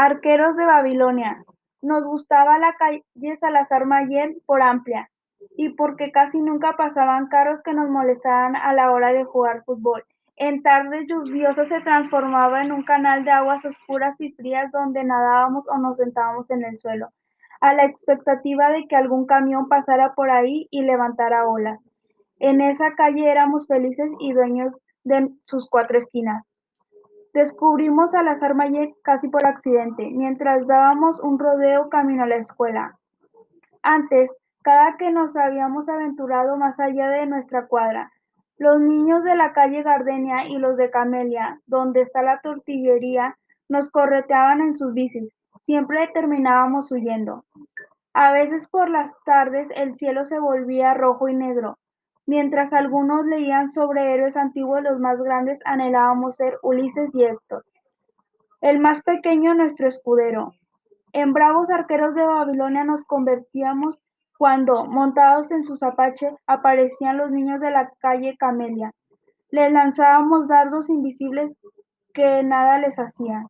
Arqueros de Babilonia. Nos gustaba la calle Salazar Mayen por amplia y porque casi nunca pasaban carros que nos molestaran a la hora de jugar fútbol. En tardes lluviosas se transformaba en un canal de aguas oscuras y frías donde nadábamos o nos sentábamos en el suelo, a la expectativa de que algún camión pasara por ahí y levantara olas. En esa calle éramos felices y dueños de sus cuatro esquinas. Descubrimos a Salazar Mayet casi por accidente, mientras dábamos un rodeo camino a la escuela. Antes, cada que nos habíamos aventurado más allá de nuestra cuadra, los niños de la calle Gardenia y los de Camelia, donde está la tortillería, nos correteaban en sus bicis. Siempre terminábamos huyendo. A veces por las tardes el cielo se volvía rojo y negro. Mientras algunos leían sobre héroes antiguos, los más grandes anhelábamos ser Ulises y Héctor. El más pequeño nuestro escudero. En bravos arqueros de Babilonia nos convertíamos cuando, montados en sus apaches, aparecían los niños de la calle Camelia. Les lanzábamos dardos invisibles que nada les hacían.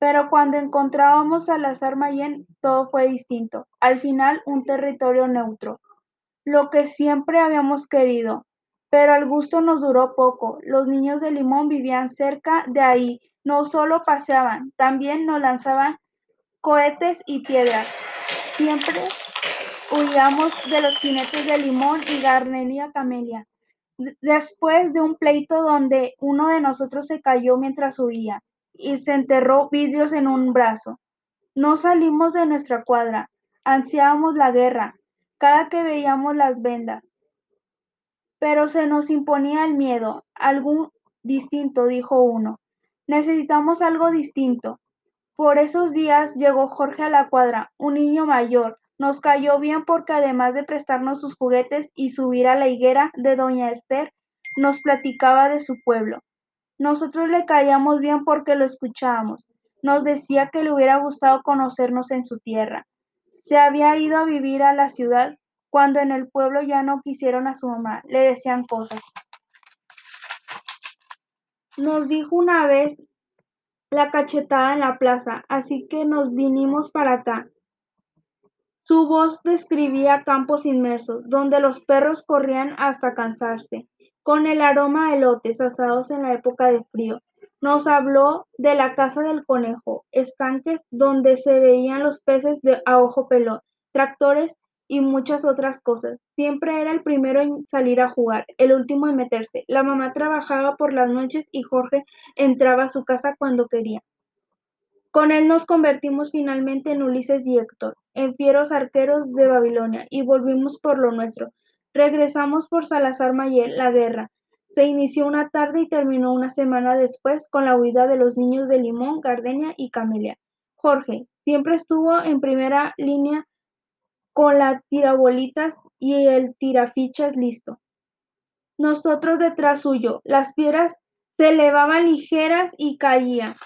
Pero cuando encontrábamos a Salazar Mayen, todo fue distinto. Al final, un territorio neutro. Lo que siempre habíamos querido. Pero el gusto nos duró poco. Los niños de Limón vivían cerca de ahí. No solo paseaban, también nos lanzaban cohetes y piedras. Siempre huíamos de los jinetes de Limón y Garnelia Camelia, después de un pleito donde uno de nosotros se cayó mientras huía y se enterró vidrios en un brazo. No salimos de nuestra cuadra, ansiábamos la guerra, cada que veíamos las vendas. Pero se nos imponía el miedo, algún distinto, dijo uno. Necesitamos algo distinto. Por esos días llegó Jorge a la cuadra, un niño mayor, nos cayó bien porque además de prestarnos sus juguetes y subir a la higuera de doña Esther, nos platicaba de su pueblo. Nosotros le caíamos bien porque lo escuchábamos. Nos decía que le hubiera gustado conocernos en su tierra. Se había ido a vivir a la ciudad cuando en el pueblo ya no quisieron a su mamá, le decían cosas. Nos dijo una vez la cachetada en la plaza, así que nos vinimos para acá. Su voz describía campos inmersos, donde los perros corrían hasta cansarse, con el aroma a elotes asados en la época de frío. Nos habló de la casa del conejo, estanques donde se veían los peces de a ojo pelón, tractores y muchas otras cosas. Siempre era el primero en salir a jugar, el último en meterse. La mamá trabajaba por las noches y Jorge entraba a su casa cuando quería. Con él nos convertimos finalmente en Ulises y Héctor, en fieros arqueros de Babilonia, y volvimos por lo nuestro. Regresamos por Salazar Mayel, la guerra. Se inició una tarde y terminó una semana después con la huida de los niños de Limón, Gardenia y Camelia. Jorge siempre estuvo en primera línea con la tirabolitas y el tirafichas listo. Nosotros detrás suyo. Las piedras se elevaban ligeras y caían.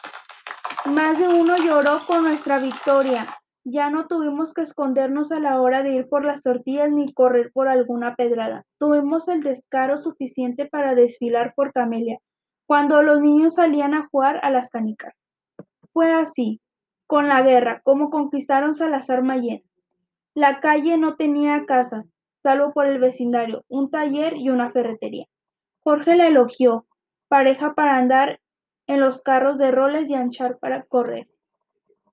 Más de uno lloró con nuestra victoria. Ya no tuvimos que escondernos a la hora de ir por las tortillas ni correr por alguna pedrada. Tuvimos el descaro suficiente para desfilar por Camelia, cuando los niños salían a jugar a las canicas. Fue así, con la guerra, como conquistaron Salazar Mayen. La calle no tenía casas, salvo por el vecindario, un taller y una ferretería. Jorge la elogió, pareja para andar en los carros de roles y anchar para correr.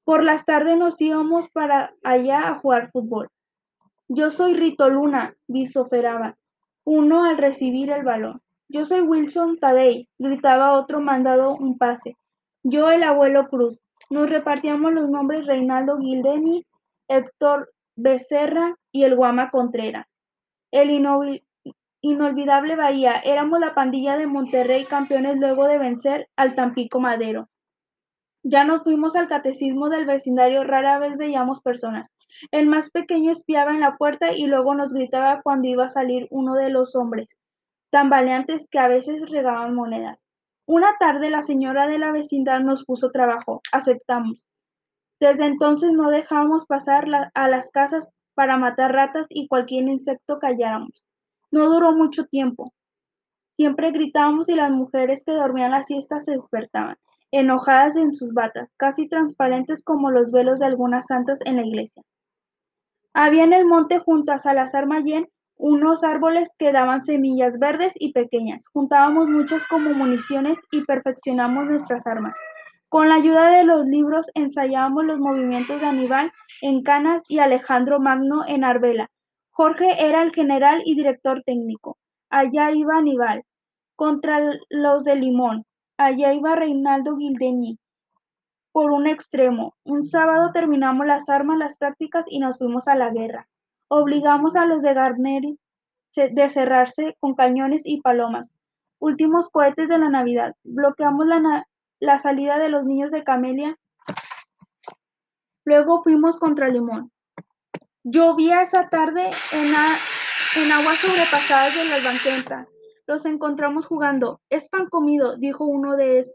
Por las tardes nos íbamos para allá a jugar fútbol. Yo soy Rito Luna, vociferaba uno al recibir el balón. Yo soy Wilson Tadei, gritaba otro mandado un pase. Yo el abuelo Cruz. Nos repartíamos los nombres Reinaldo Gildeni, Héctor Becerra y el Guama Contreras. El Inolvidable Bahía, éramos la pandilla de Monterrey campeones luego de vencer al Tampico Madero. Ya nos fuimos al catecismo del vecindario, rara vez veíamos personas. El más pequeño espiaba en la puerta y luego nos gritaba cuando iba a salir uno de los hombres, tan valientes que a veces regaban monedas. Una tarde la señora de la vecindad nos puso trabajo, aceptamos. Desde entonces no dejábamos pasar a las casas para matar ratas y cualquier insecto que halláramos. No duró mucho tiempo. Siempre gritábamos y las mujeres que dormían la siesta se despertaban. Enojadas en sus batas, casi transparentes como los velos de algunas santas en la iglesia. Había en el monte junto a Salazar Mayén unos árboles que daban semillas verdes y pequeñas. Juntábamos muchas como municiones y perfeccionamos nuestras armas. Con la ayuda de los libros ensayábamos los movimientos de Aníbal en Canas y Alejandro Magno en Arbela. Jorge era el general y director técnico. Allá iba Aníbal, contra los de Limón. Allá iba Reinaldo Gildeni, por un extremo. Un sábado terminamos las armas, las prácticas y nos fuimos a la guerra. Obligamos a los de Garneri de cerrarse con cañones y palomas. Últimos cohetes de la Navidad. Bloqueamos la, la salida de los niños de Camelia. Luego fuimos contra Limón. Llovía esa tarde en, en aguas sobrepasadas de las banquetas. Los encontramos jugando. Es pan comido, dijo uno de ellos.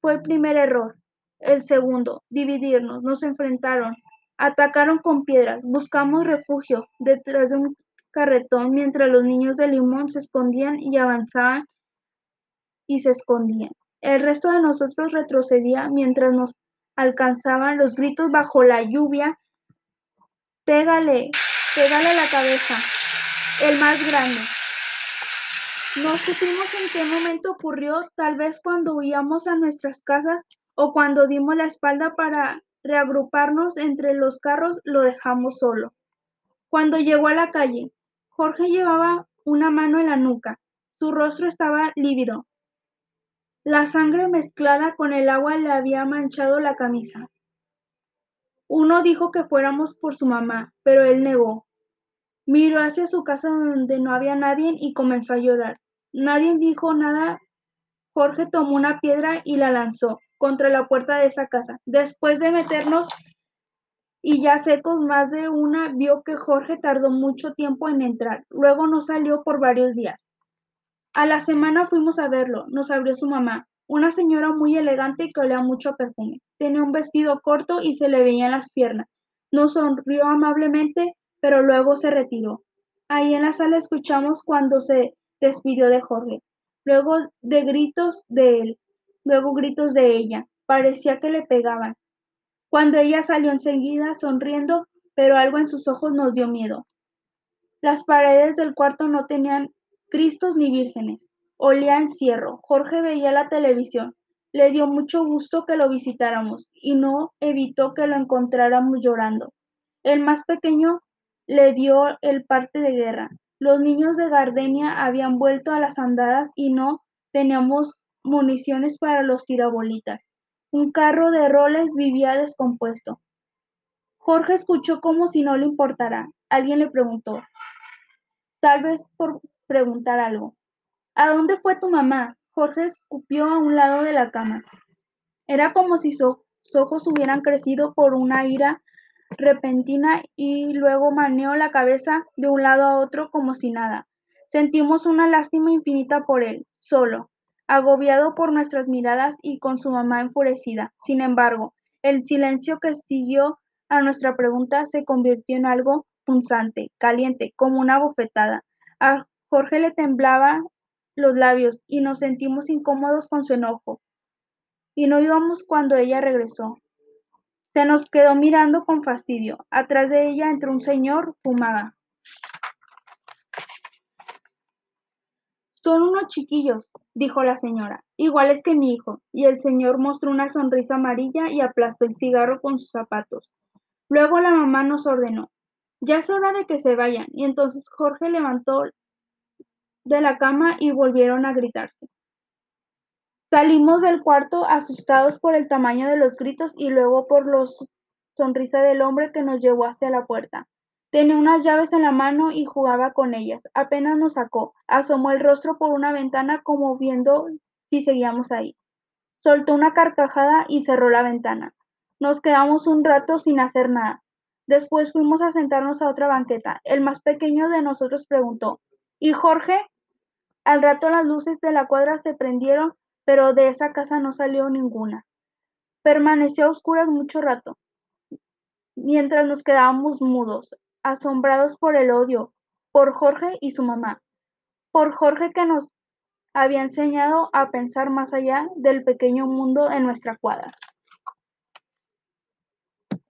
Fue el primer error. El segundo, dividirnos. Nos enfrentaron. Atacaron con piedras. Buscamos refugio detrás de un carretón mientras los niños de Limón se escondían y avanzaban y se escondían. El resto de nosotros retrocedía mientras nos alcanzaban los gritos bajo la lluvia. Pégale, pégale la cabeza. El más grande. No supimos en qué momento ocurrió, tal vez cuando huíamos a nuestras casas o cuando dimos la espalda para reagruparnos entre los carros, lo dejamos solo. Cuando llegó a la calle, Jorge llevaba una mano en la nuca. Su rostro estaba lívido. La sangre mezclada con el agua le había manchado la camisa. Uno dijo que fuéramos por su mamá, pero él negó. Miró hacia su casa donde no había nadie y comenzó a llorar. Nadie dijo nada. Jorge tomó una piedra y la lanzó contra la puerta de esa casa. Después de meternos y ya secos más de una, vio que Jorge tardó mucho tiempo en entrar. Luego no salió por varios días. A la semana fuimos a verlo. Nos abrió su mamá, una señora muy elegante que olía mucho a perfume. Tenía un vestido corto y se le veían las piernas. Nos sonrió amablemente, pero luego se retiró. Ahí en la sala escuchamos cuando se despidió de Jorge. Luego de gritos de él, luego gritos de ella. Parecía que le pegaban. Cuando ella salió enseguida sonriendo, pero algo en sus ojos nos dio miedo. Las paredes del cuarto no tenían cristos ni vírgenes. Olía encierro. Jorge veía la televisión. Le dio mucho gusto que lo visitáramos y no evitó que lo encontráramos llorando. El más pequeño le dio el parte de guerra. Los niños de Gardenia habían vuelto a las andadas y no teníamos municiones para los tirabolitas. Un carro de roles vivía descompuesto. Jorge escuchó como si no le importara. Alguien le preguntó, tal vez por preguntar algo. ¿A dónde fue tu mamá? Jorge escupió a un lado de la cama. Era como si sus ojos hubieran crecido por una ira repentina y luego maneó la cabeza de un lado a otro como si nada. Sentimos una lástima infinita por él, solo, agobiado por nuestras miradas y con su mamá enfurecida. Sin embargo, el silencio que siguió a nuestra pregunta se convirtió en algo punzante, caliente, como una bofetada. A Jorge le temblaban los labios y nos sentimos incómodos con su enojo. Y no íbamos cuando ella regresó. Se nos quedó mirando con fastidio. Atrás de ella entró un señor, fumaba. Son unos chiquillos, dijo la señora, iguales que mi hijo, y el señor mostró una sonrisa amarilla y aplastó el cigarro con sus zapatos. Luego la mamá nos ordenó, ya es hora de que se vayan, y entonces Jorge levantó de la cama y volvieron a gritarse. Salimos del cuarto asustados por el tamaño de los gritos y luego por la sonrisa del hombre que nos llevó hasta la puerta. Tenía unas llaves en la mano y jugaba con ellas. Apenas nos sacó. Asomó el rostro por una ventana como viendo si seguíamos ahí. Soltó una carcajada y cerró la ventana. Nos quedamos un rato sin hacer nada. Después fuimos a sentarnos a otra banqueta. El más pequeño de nosotros preguntó, ¿Y Jorge? Al rato las luces de la cuadra se prendieron pero de esa casa no salió ninguna. Permaneció a oscuras mucho rato, mientras nos quedábamos mudos, asombrados por el odio, por Jorge y su mamá, por Jorge que nos había enseñado a pensar más allá del pequeño mundo en nuestra cuadra.